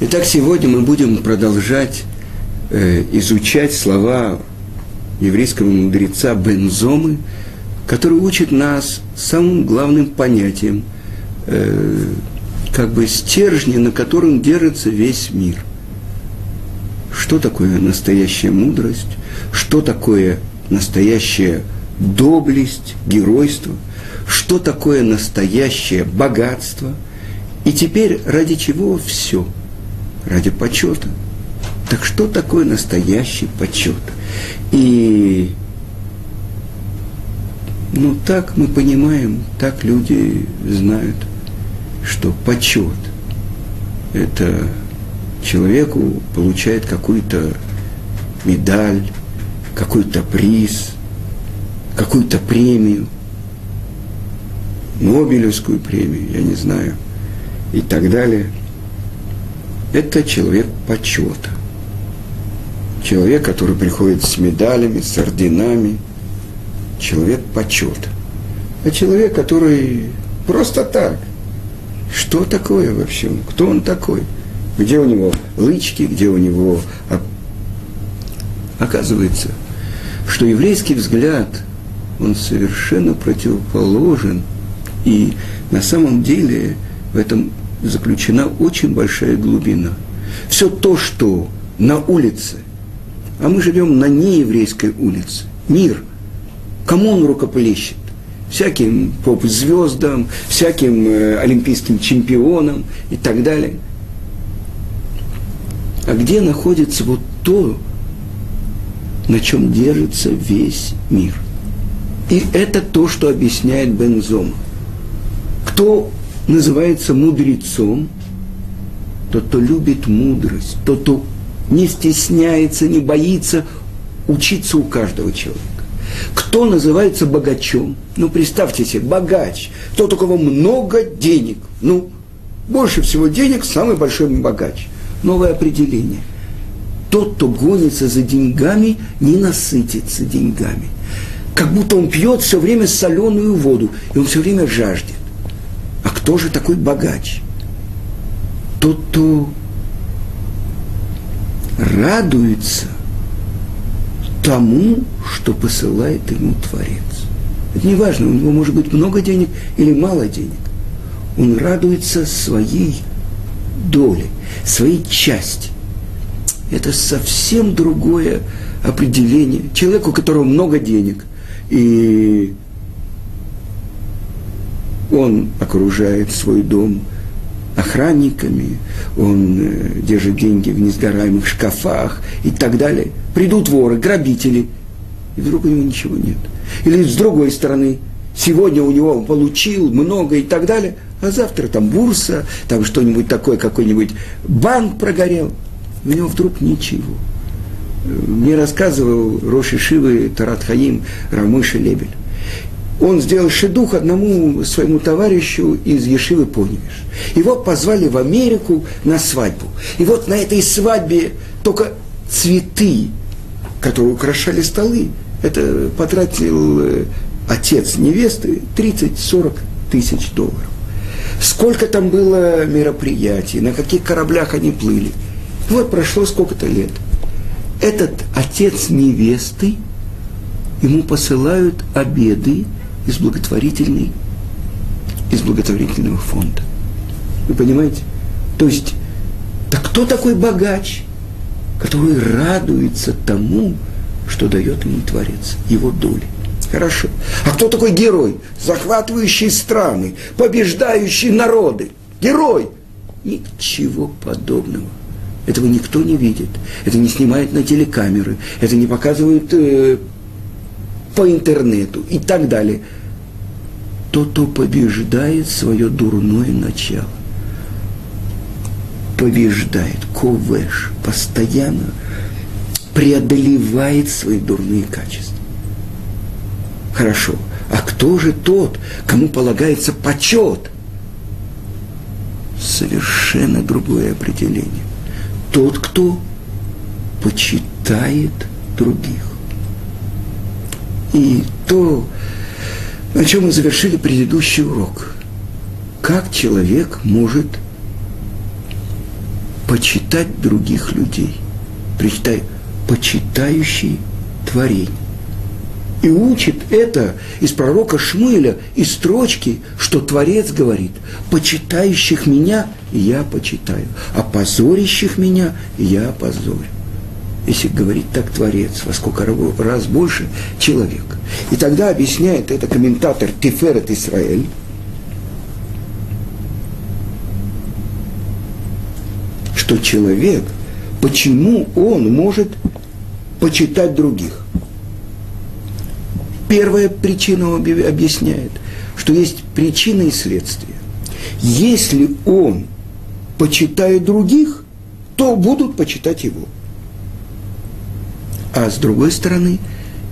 Итак, сегодня мы будем продолжать э, изучать слова еврейского мудреца Бензомы, который учит нас самым главным понятием, э, как бы стержня, на котором держится весь мир. Что такое настоящая мудрость? Что такое настоящая доблесть, геройство? Что такое настоящее богатство? И теперь ради чего все – ради почета. Так что такое настоящий почет? И ну так мы понимаем, так люди знают, что почет – это человеку получает какую-то медаль, какой-то приз, какую-то премию, Нобелевскую премию, я не знаю, и так далее – это человек почета. Человек, который приходит с медалями, с орденами. Человек почета. А человек, который просто так. Что такое вообще? Кто он такой? Где у него лычки, где у него... Оказывается, что еврейский взгляд, он совершенно противоположен. И на самом деле в этом заключена очень большая глубина. Все то, что на улице, а мы живем на нееврейской улице, мир, кому он рукоплещет? Всяким поп-звездам, всяким э, олимпийским чемпионам и так далее. А где находится вот то, на чем держится весь мир? И это то, что объясняет Бензома. Кто называется мудрецом, тот, кто любит мудрость, тот, кто не стесняется, не боится учиться у каждого человека. Кто называется богачом? Ну, представьте себе, богач, тот, у кого много денег. Ну, больше всего денег, самый большой богач. Новое определение. Тот, кто гонится за деньгами, не насытится деньгами. Как будто он пьет все время соленую воду, и он все время жаждет. А кто же такой богач? Тот, кто радуется тому, что посылает ему Творец. Это не важно, у него может быть много денег или мало денег. Он радуется своей доле, своей части. Это совсем другое определение. Человеку, у которого много денег, и он окружает свой дом охранниками, он э, держит деньги в несгораемых шкафах и так далее. Придут воры, грабители, и вдруг у него ничего нет. Или с другой стороны, сегодня у него он получил много и так далее, а завтра там бурса, там что-нибудь такое, какой-нибудь банк прогорел, у него вдруг ничего. Мне рассказывал Роши Шивы Тарат Хаим Рамыша Лебель он сделал шедух одному своему товарищу из Ешивы Поневиш. Его позвали в Америку на свадьбу. И вот на этой свадьбе только цветы, которые украшали столы, это потратил э, отец невесты 30-40 тысяч долларов. Сколько там было мероприятий, на каких кораблях они плыли. Вот прошло сколько-то лет. Этот отец невесты, ему посылают обеды из благотворительной, из благотворительного фонда. Вы понимаете? То есть, так кто такой богач, который радуется тому, что дает ему Творец, его доли? Хорошо. А кто такой герой, захватывающий страны, побеждающий народы? Герой! Ничего подобного. Этого никто не видит. Это не снимает на телекамеры. Это не показывают э, по интернету и так далее тот, кто побеждает свое дурное начало. Побеждает, ковеш, постоянно преодолевает свои дурные качества. Хорошо. А кто же тот, кому полагается почет? Совершенно другое определение. Тот, кто почитает других. И то, на чем мы завершили предыдущий урок. Как человек может почитать других людей. Прочитай, почитающий творение. И учит это из пророка Шмуэля, из строчки, что Творец говорит, почитающих меня я почитаю, а позорящих меня я опозорю. Если говорит так Творец, во сколько раз больше человек. И тогда объясняет это комментатор Тиферет Исраэль, что человек, почему он может почитать других. Первая причина объясняет, что есть причина и следствие. Если он почитает других, то будут почитать его. А с другой стороны,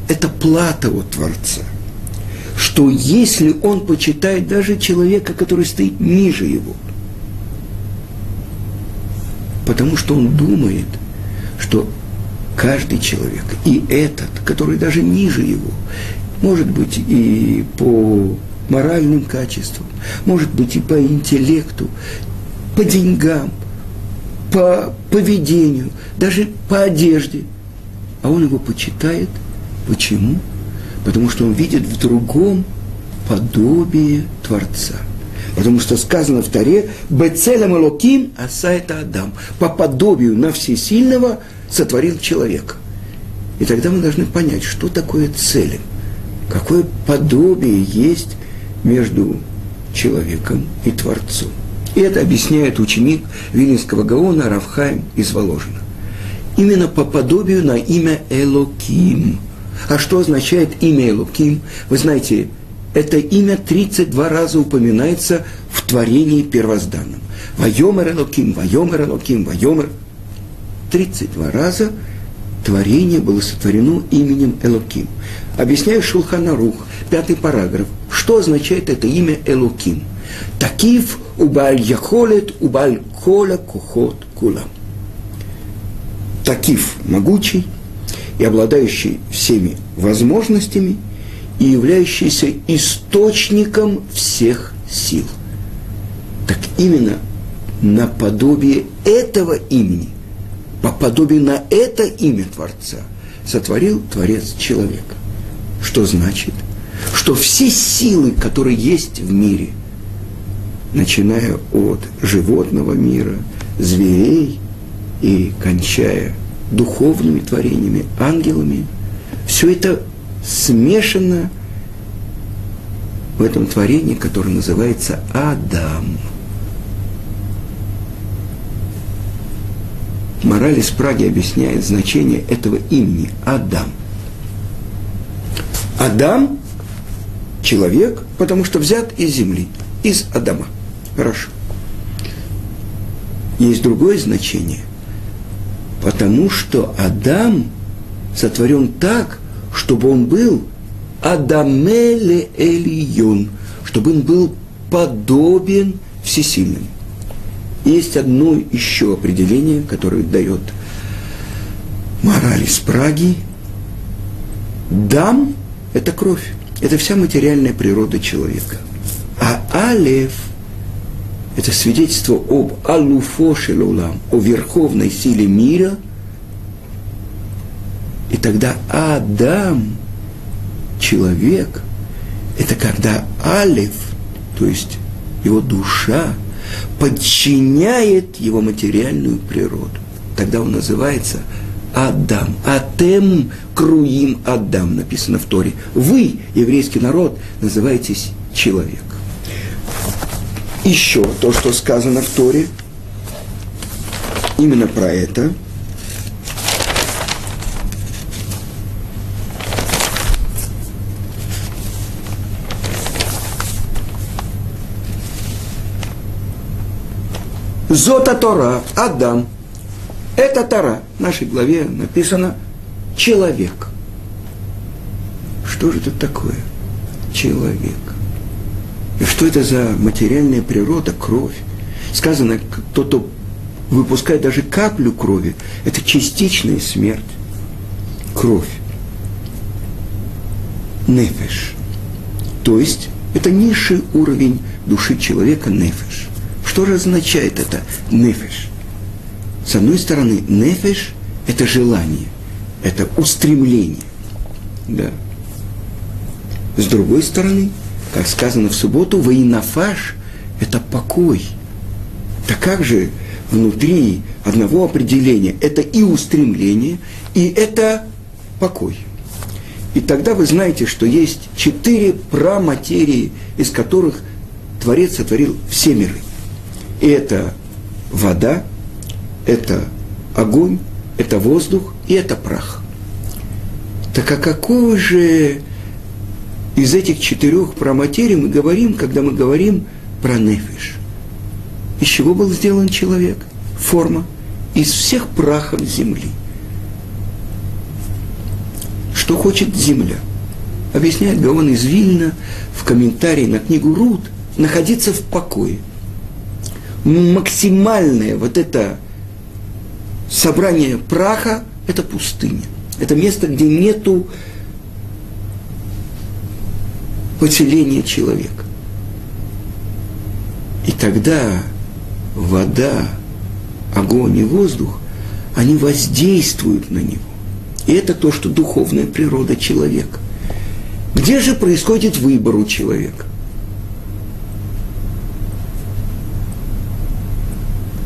это плата от Творца. Что если он почитает даже человека, который стоит ниже его, потому что он думает, что каждый человек, и этот, который даже ниже его, может быть и по моральным качествам, может быть и по интеллекту, по деньгам, по поведению, даже по одежде. А он его почитает. Почему? Потому что он видит в другом подобие Творца. Потому что сказано в Таре, «Бецелем Элоким аса это Адам». По подобию на всесильного сотворил человека. И тогда мы должны понять, что такое целем – какое подобие есть между человеком и Творцом. И это объясняет ученик Вилинского Гаона Равхайм из Воложина. Именно по подобию на имя Элоким. А что означает имя Элоким? Вы знаете, это имя 32 раза упоминается в творении первозданном. Вайомер Элоким, Вайомер Элоким, Вайомер. 32 раза творение было сотворено именем Элоким. Объясняю Шулханарух, пятый параграф, что означает это имя Элоким. Такив убаль яхолет убаль кола кухот кулам. Такив могучий и обладающий всеми возможностями и являющийся источником всех сил. Так именно наподобие этого имени, по подобию на это имя Творца, сотворил Творец человека. Что значит? Что все силы, которые есть в мире, начиная от животного мира, зверей и кончая духовными творениями, ангелами, все это смешано в этом творении, которое называется Адам. Мораль из Праги объясняет значение этого имени – Адам – Адам – человек, потому что взят из земли, из Адама. Хорошо. Есть другое значение. Потому что Адам сотворен так, чтобы он был Адамеле Элион, чтобы он был подобен всесильным. Есть одно еще определение, которое дает мораль из Праги. Дам это кровь. Это вся материальная природа человека. А Алев – это свидетельство об Алуфошелулам, о верховной силе мира. И тогда Адам, человек, это когда Алев, то есть его душа, подчиняет его материальную природу. Тогда он называется Адам. Атем круим Адам, написано в Торе. Вы, еврейский народ, называетесь человек. Еще то, что сказано в Торе, именно про это. Зота Тора, Адам – это Тара. В нашей главе написано «человек». Что же это такое? Человек. И что это за материальная природа, кровь? Сказано, кто-то выпускает даже каплю крови, это частичная смерть. Кровь. Нефеш. То есть это низший уровень души человека нефеш. Что же означает это нефеш? С одной стороны, нефеш – это желание, это устремление. Да. С другой стороны, как сказано в субботу, воинафаш – это покой. Так как же внутри одного определения это и устремление, и это покой. И тогда вы знаете, что есть четыре праматерии, из которых Творец сотворил все миры. И это вода, это огонь, это воздух и это прах. Так а какого же из этих четырех проматерий мы говорим, когда мы говорим про нефиш? Из чего был сделан человек? Форма. Из всех прахов земли. Что хочет земля? Объясняет Гаон из Вильна в комментарии на книгу Руд находиться в покое. Максимальное вот это собрание праха – это пустыня. Это место, где нету поселения человека. И тогда вода, огонь и воздух, они воздействуют на него. И это то, что духовная природа человека. Где же происходит выбор у человека?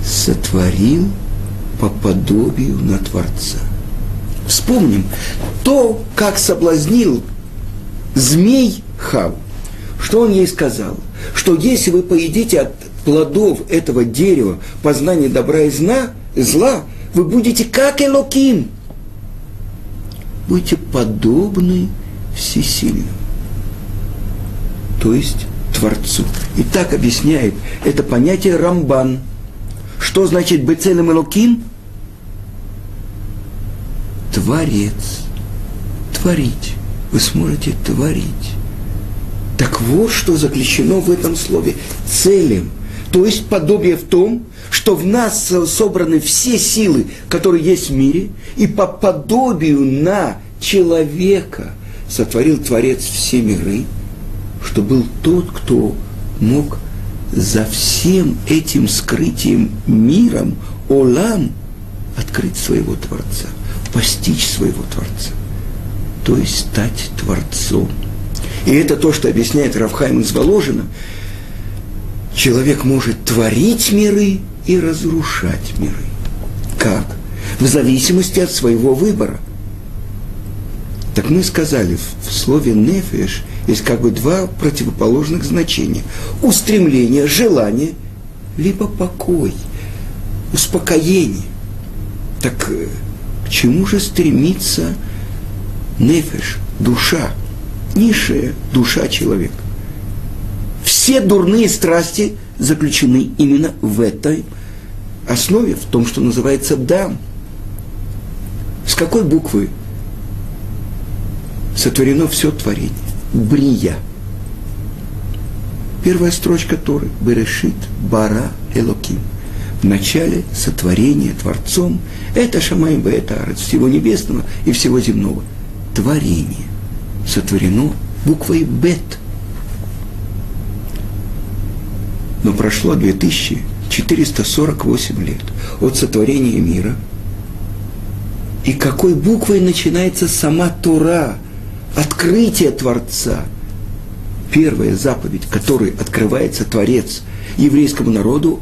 Сотворил по подобию на Творца. Вспомним то, как соблазнил змей Хав. Что он ей сказал? Что если вы поедите от плодов этого дерева познания добра и зна, зла, вы будете как Элоким. Будете подобны всесильному. То есть Творцу. И так объясняет это понятие Рамбан. Что значит быть целым Элоким? Творец. Творить. Вы сможете творить. Так вот, что заключено в этом слове. Целым – то есть подобие в том, что в нас собраны все силы, которые есть в мире, и по подобию на человека сотворил Творец все миры, что был тот, кто мог за всем этим скрытием миром, Олам, открыть своего Творца, постичь своего Творца, то есть стать Творцом. И это то, что объясняет Равхайм из Воложина – человек может творить миры и разрушать миры. Как? В зависимости от своего выбора. Так мы сказали, в слове «нефеш» есть как бы два противоположных значения. Устремление, желание, либо покой, успокоение. Так э, к чему же стремится нефеш, душа, низшая душа человека? Все дурные страсти заключены именно в этой основе, в том, что называется «дам». С какой буквы сотворено все творение? Брия. Первая строчка Торы. Берешит бара элоким. В начале сотворения Творцом. Это Шамай это Арец, всего небесного и всего земного. Творение. Сотворено буквой Бет – Но прошло 2448 лет от сотворения мира. И какой буквой начинается сама Тура, открытие Творца? Первая заповедь, которой открывается Творец еврейскому народу,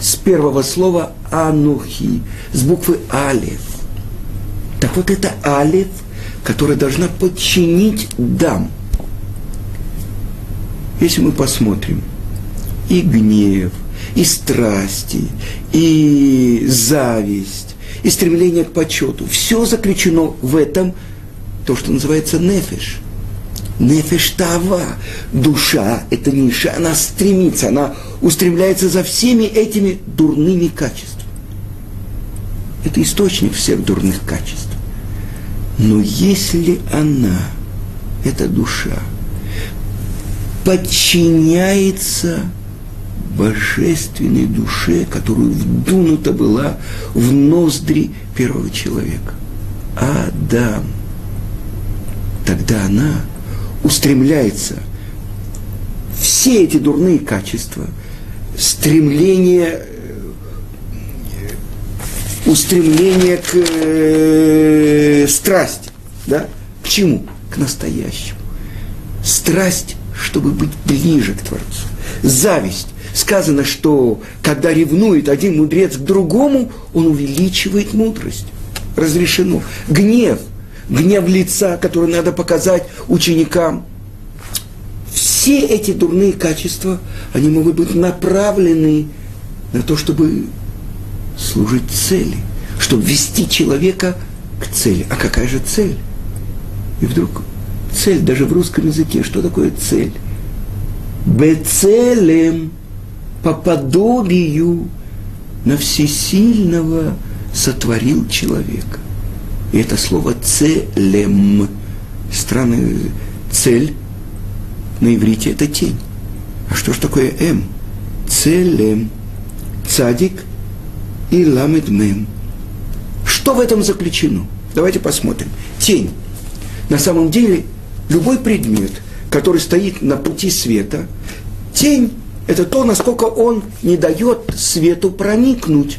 с первого слова «анухи», с буквы «алев». Так вот это «алев», которая должна подчинить «дам». Если мы посмотрим – и гнев, и страсти, и зависть, и стремление к почету. Все заключено в этом, то, что называется нефиш. Нефиш тава. Душа, это ниша, она стремится, она устремляется за всеми этими дурными качествами. Это источник всех дурных качеств. Но если она, эта душа, подчиняется божественной душе, которую вдунута была в ноздри первого человека. Адам. Тогда она устремляется все эти дурные качества, стремление устремление к э, страсти. Да? К чему? К настоящему. Страсть, чтобы быть ближе к Творцу. Зависть. Сказано, что когда ревнует один мудрец к другому, он увеличивает мудрость. Разрешено. Гнев. Гнев лица, который надо показать ученикам. Все эти дурные качества, они могут быть направлены на то, чтобы служить цели, чтобы вести человека к цели. А какая же цель? И вдруг цель, даже в русском языке, что такое цель? Бецелем, по подобию на всесильного сотворил человека. И это слово целем. Странная цель на иврите это тень. А что ж такое М? Целем. Цадик и ламед мем. Что в этом заключено? Давайте посмотрим. Тень. На самом деле, любой предмет, который стоит на пути света, тень – это то, насколько он не дает свету проникнуть,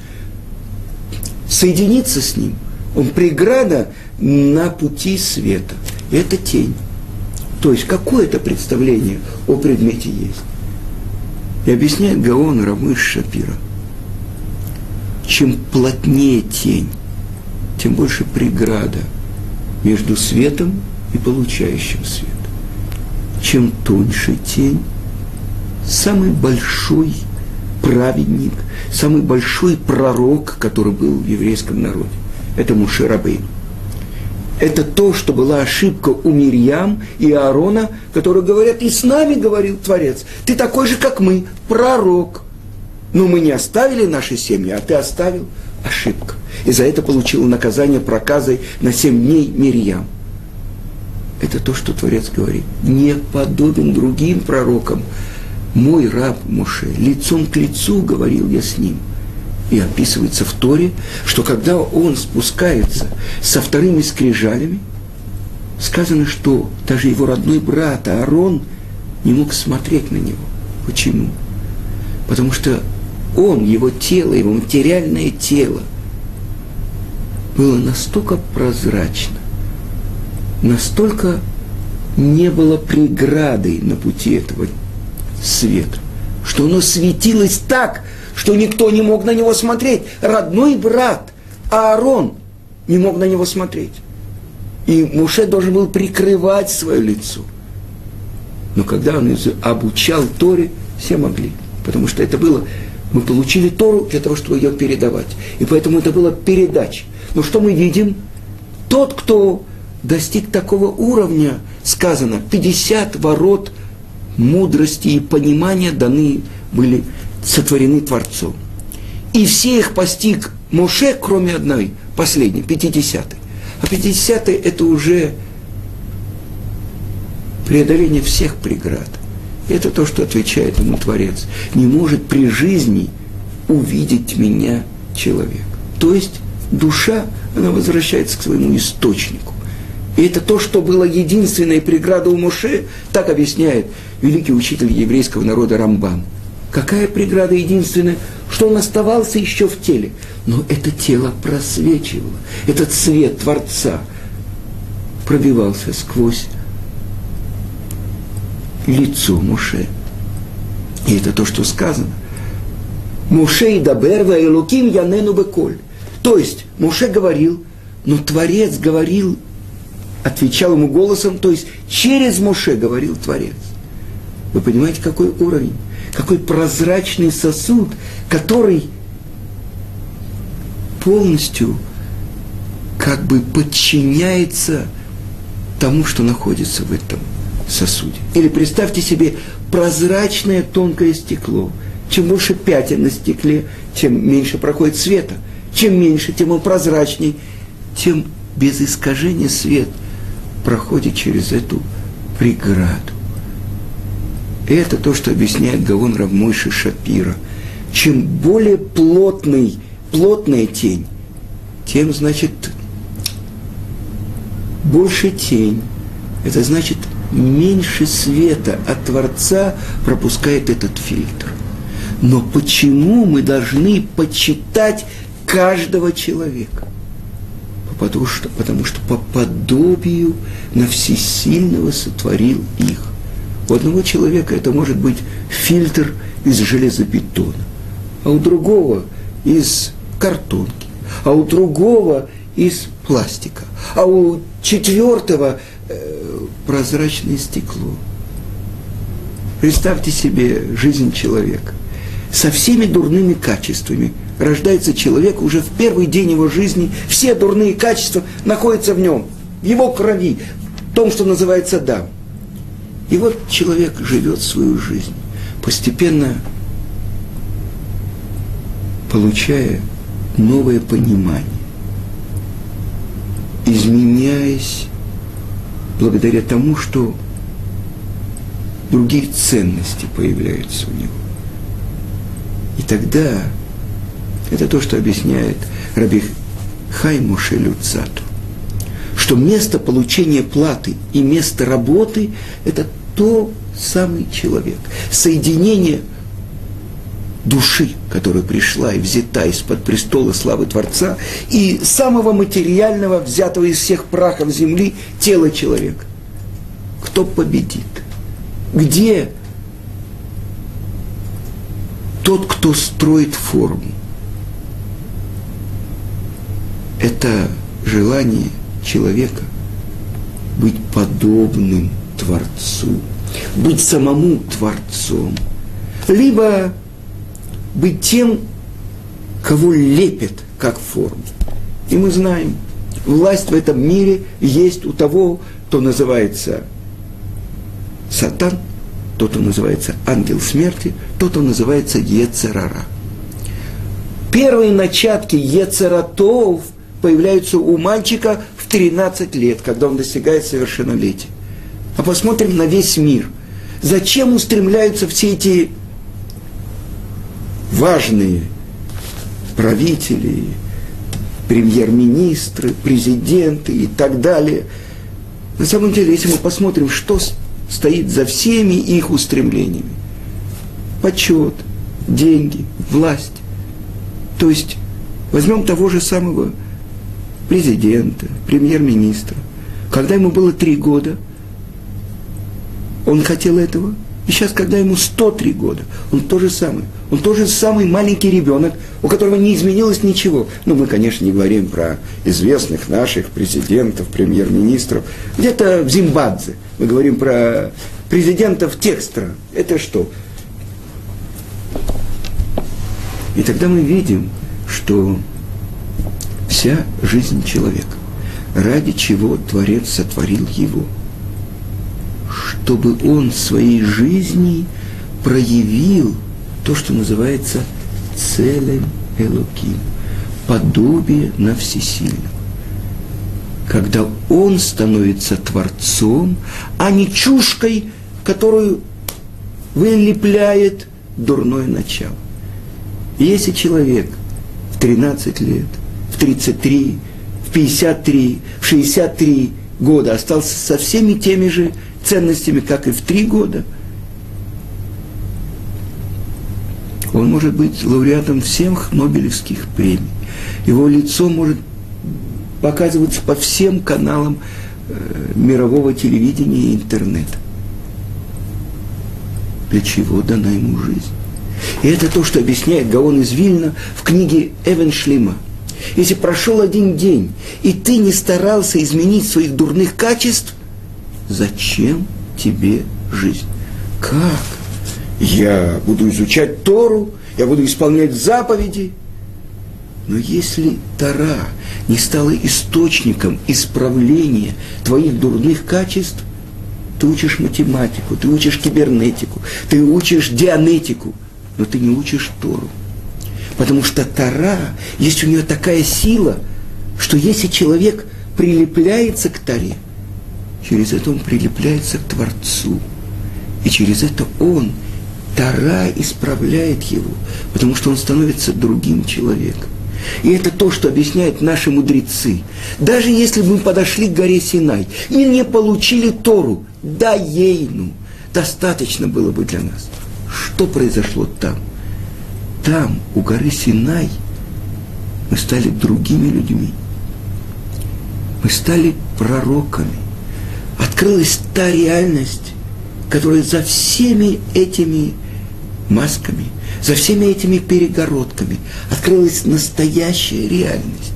соединиться с ним. Он преграда на пути света. Это тень. То есть какое-то представление о предмете есть. И объясняет Гаон Рамыш Шапира. Чем плотнее тень, тем больше преграда между светом и получающим свет. Чем тоньше тень, самый большой праведник, самый большой пророк, который был в еврейском народе. Это Мушерабейн это то, что была ошибка у Мирьям и Аарона, которые говорят, и с нами говорил Творец, ты такой же, как мы, пророк. Но мы не оставили наши семьи, а ты оставил. Ошибка. И за это получил наказание проказой на семь дней Мирьям. Это то, что Творец говорит. Не подобен другим пророкам. Мой раб Моше, лицом к лицу говорил я с ним – и описывается в Торе, что когда он спускается со вторыми скрижалями, сказано, что даже его родной брат Аарон не мог смотреть на него. Почему? Потому что он, его тело, его материальное тело было настолько прозрачно, настолько не было преградой на пути этого света, что оно светилось так, что никто не мог на него смотреть. Родной брат Аарон не мог на него смотреть. И Муше должен был прикрывать свое лицо. Но когда он обучал Торе, все могли. Потому что это было, мы получили Тору для того, чтобы ее передавать. И поэтому это было передача. Но что мы видим? Тот, кто достиг такого уровня, сказано, 50 ворот мудрости и понимания даны были сотворены Творцом. И все их постиг Моше, кроме одной, последней, пятидесятой. А пятидесятый – это уже преодоление всех преград. Это то, что отвечает ему Творец. Не может при жизни увидеть меня человек. То есть душа, она возвращается к своему источнику. И это то, что было единственной преградой у Моше, так объясняет великий учитель еврейского народа Рамбан – Какая преграда единственная? Что он оставался еще в теле. Но это тело просвечивало. Этот свет Творца пробивался сквозь лицо Муше. И это то, что сказано. Муше и Даберва и Луким Янену Беколь. То есть Муше говорил, но Творец говорил, отвечал ему голосом, то есть через Муше говорил Творец. Вы понимаете, какой уровень? какой прозрачный сосуд, который полностью как бы подчиняется тому, что находится в этом сосуде. Или представьте себе прозрачное тонкое стекло. Чем больше пятен на стекле, тем меньше проходит света. Чем меньше, тем он прозрачней, тем без искажения свет проходит через эту преграду. И это то, что объясняет Гавон Равмойши Шапира. Чем более плотный, плотная тень, тем, значит, больше тень. Это значит, меньше света от Творца пропускает этот фильтр. Но почему мы должны почитать каждого человека. Потому что, потому что по подобию на всесильного сотворил их. У одного человека это может быть фильтр из железобетона, а у другого из картонки, а у другого из пластика, а у четвертого прозрачное стекло. Представьте себе жизнь человека со всеми дурными качествами. Рождается человек уже в первый день его жизни, все дурные качества находятся в нем, в его крови, в том, что называется дам. И вот человек живет свою жизнь, постепенно получая новое понимание, изменяясь благодаря тому, что другие ценности появляются у него. И тогда это то, что объясняет Раби Хаймуше Люцату, что место получения платы и место работы – это то самый человек. Соединение души, которая пришла и взята из-под престола славы Творца, и самого материального, взятого из всех прахов земли, тела человека. Кто победит? Где тот, кто строит форму? Это желание человека быть подобным Творцу, быть самому Творцом, либо быть тем, кого лепят как форму. И мы знаем, власть в этом мире есть у того, кто называется Сатан, тот, кто называется ангел смерти, тот, кто называется Ецерара. Первые начатки Ецератов появляются у мальчика в 13 лет, когда он достигает совершеннолетия. А посмотрим на весь мир. Зачем устремляются все эти важные правители, премьер-министры, президенты и так далее. На самом деле, если мы посмотрим, что стоит за всеми их устремлениями. Почет, деньги, власть. То есть возьмем того же самого президента, премьер-министра. Когда ему было три года, он хотел этого – и сейчас, когда ему 103 года, он то же самый. Он тоже самый маленький ребенок, у которого не изменилось ничего. Ну, мы, конечно, не говорим про известных наших президентов, премьер-министров. Где-то в Зимбабве мы говорим про президентов тех стран. Это что? И тогда мы видим, что вся жизнь человека, ради чего Творец сотворил его – чтобы он своей жизни проявил то, что называется целым Элоким, подобие на всесильного. Когда он становится Творцом, а не чушкой, которую вылепляет дурное начало. если человек в 13 лет, в 33, в 53, в 63 года остался со всеми теми же ценностями, как и в три года, он может быть лауреатом всех Нобелевских премий. Его лицо может показываться по всем каналам э, мирового телевидения и интернета. Для чего дана ему жизнь? И это то, что объясняет Гаон из Вильна в книге Эвен Шлима. Если прошел один день, и ты не старался изменить своих дурных качеств, зачем тебе жизнь? Как? Я буду изучать Тору, я буду исполнять заповеди. Но если Тора не стала источником исправления твоих дурных качеств, ты учишь математику, ты учишь кибернетику, ты учишь дианетику, но ты не учишь Тору. Потому что Тора, есть у нее такая сила, что если человек прилепляется к Торе – через это он прилепляется к Творцу. И через это он, Тара, исправляет его, потому что он становится другим человеком. И это то, что объясняют наши мудрецы. Даже если бы мы подошли к горе Синай и не получили Тору, да ейну, достаточно было бы для нас. Что произошло там? Там, у горы Синай, мы стали другими людьми. Мы стали пророками. Открылась та реальность, которая за всеми этими масками, за всеми этими перегородками открылась настоящая реальность.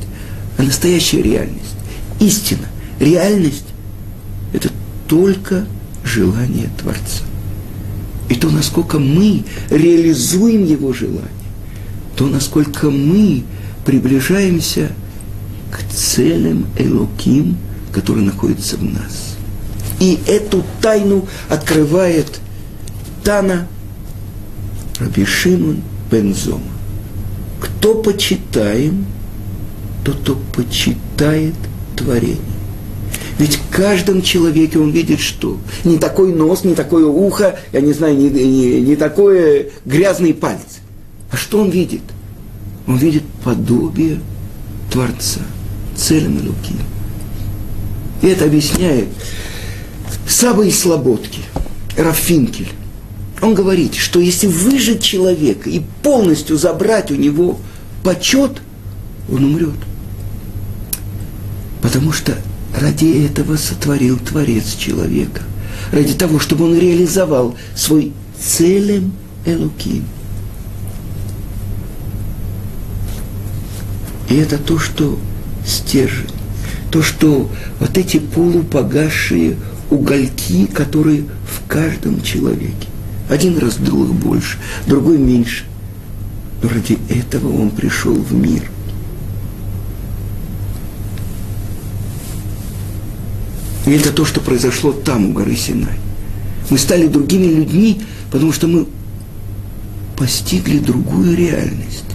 А настоящая реальность, истина, реальность – это только желание Творца. И то, насколько мы реализуем его желание, то, насколько мы приближаемся к целям Элоким, которые находятся в нас. И эту тайну открывает Тана Раби Шимон Бензома. Кто почитаем, тот, кто почитает творение. Ведь в каждом человеке он видит что? Не такой нос, не такое ухо, я не знаю, не, не, не такой грязный палец. А что он видит? Он видит подобие Творца, целым Луки. И это объясняет Саба из Слободки, Рафинкель. Он говорит, что если выжить человека и полностью забрать у него почет, он умрет. Потому что ради этого сотворил Творец человека. Ради того, чтобы он реализовал свой целым Элуким. И это то, что стержень, то, что вот эти полупогасшие угольки, которые в каждом человеке. Один раз друг больше, другой меньше. Но ради этого он пришел в мир. И это то, что произошло там, у горы Синай. Мы стали другими людьми, потому что мы постигли другую реальность.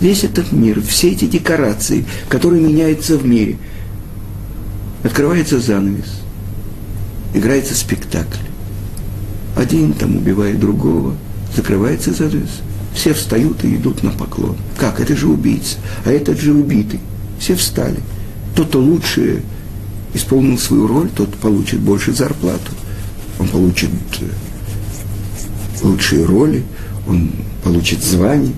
Весь этот мир, все эти декорации, которые меняются в мире, открывается занавес, играется спектакль. Один там убивает другого, закрывается занавес, все встают и идут на поклон. Как? Это же убийца, а этот же убитый. Все встали. Тот, кто лучше исполнил свою роль, тот получит больше зарплату. Он получит э, лучшие роли, он получит звание.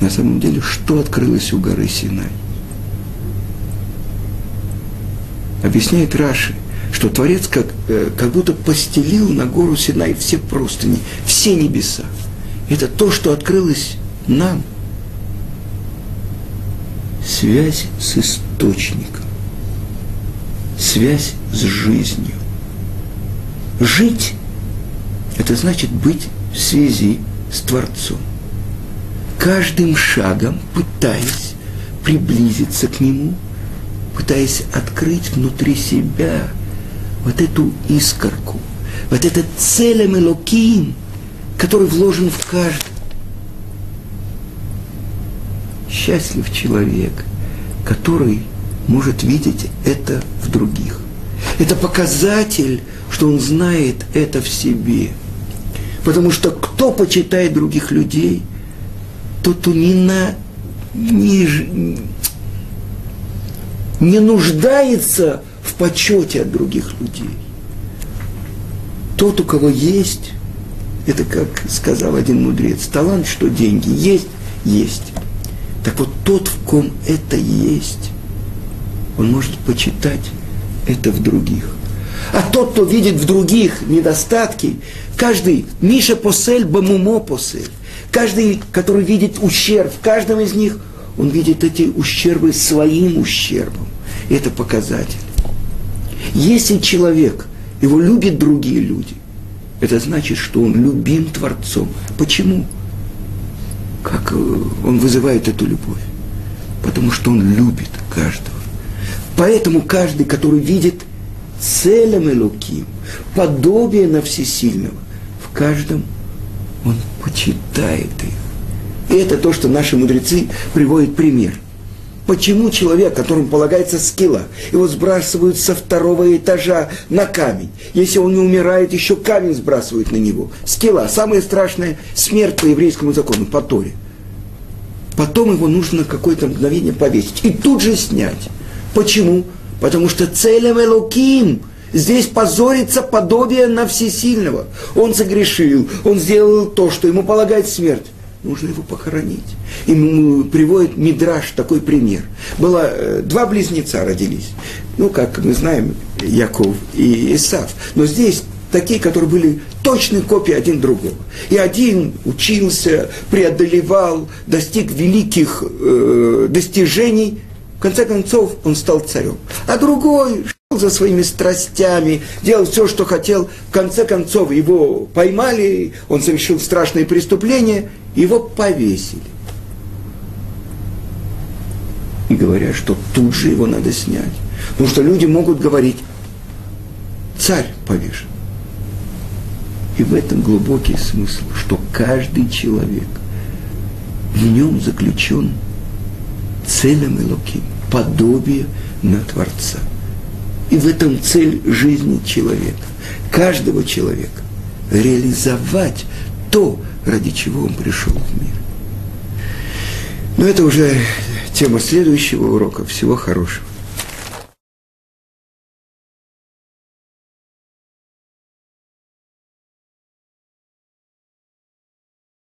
На самом деле, что открылось у горы Синай? Объясняет Раши, что Творец как, э, как будто постелил на гору Синай все простыни, все небеса. Это то, что открылось нам. Связь с источником связь с жизнью. Жить – это значит быть в связи с Творцом. Каждым шагом, пытаясь приблизиться к Нему, пытаясь открыть внутри себя вот эту искорку, вот этот целым Элоким, который вложен в каждого. Счастлив человек, который – может видеть это в других. Это показатель, что он знает это в себе. Потому что кто почитает других людей, тот, не, на, не, не нуждается почете от других людей. Тот, у кого есть, это как сказал один мудрец, талант, что деньги есть, есть. Так вот тот, в ком это есть, он может почитать это в других. А тот, кто видит в других недостатки, каждый, Миша посель, Бамумо посель, каждый, который видит ущерб в каждом из них, он видит эти ущербы своим ущербом. Это показатель. Если человек, его любят другие люди, это значит, что он любим Творцом. Почему? Как э, он вызывает эту любовь? Потому что он любит каждого. Поэтому каждый, который видит целым Элуким, подобие на всесильного, в каждом он почитает их. И это то, что наши мудрецы приводят пример. Почему человек, которому полагается скилла, его сбрасывают со второго этажа на камень? Если он не умирает, еще камень сбрасывают на него. Скилла, самое страшное, смерть по еврейскому закону, по Торе. Потом его нужно какое-то мгновение повесить и тут же снять. Почему? Потому что целым Элоким здесь позорится подобие на всесильного. Он согрешил, он сделал то, что ему полагает смерть. Нужно его похоронить. И приводит Мидраш такой пример. Было э, два близнеца родились. Ну, как мы знаем, Яков и Исав. Но здесь такие, которые были точные копии один другого. И один учился, преодолевал, достиг великих э, достижений. В конце концов, он стал царем. А другой за своими страстями, делал все, что хотел. В конце концов, его поймали, он совершил страшные преступления, его повесили. И говорят, что тут же его надо снять. Потому что люди могут говорить, царь повешен. И в этом глубокий смысл, что каждый человек, в нем заключен целым Элоким, подобие на Творца. И в этом цель жизни человека, каждого человека, реализовать то, ради чего он пришел в мир. Но это уже тема следующего урока. Всего хорошего.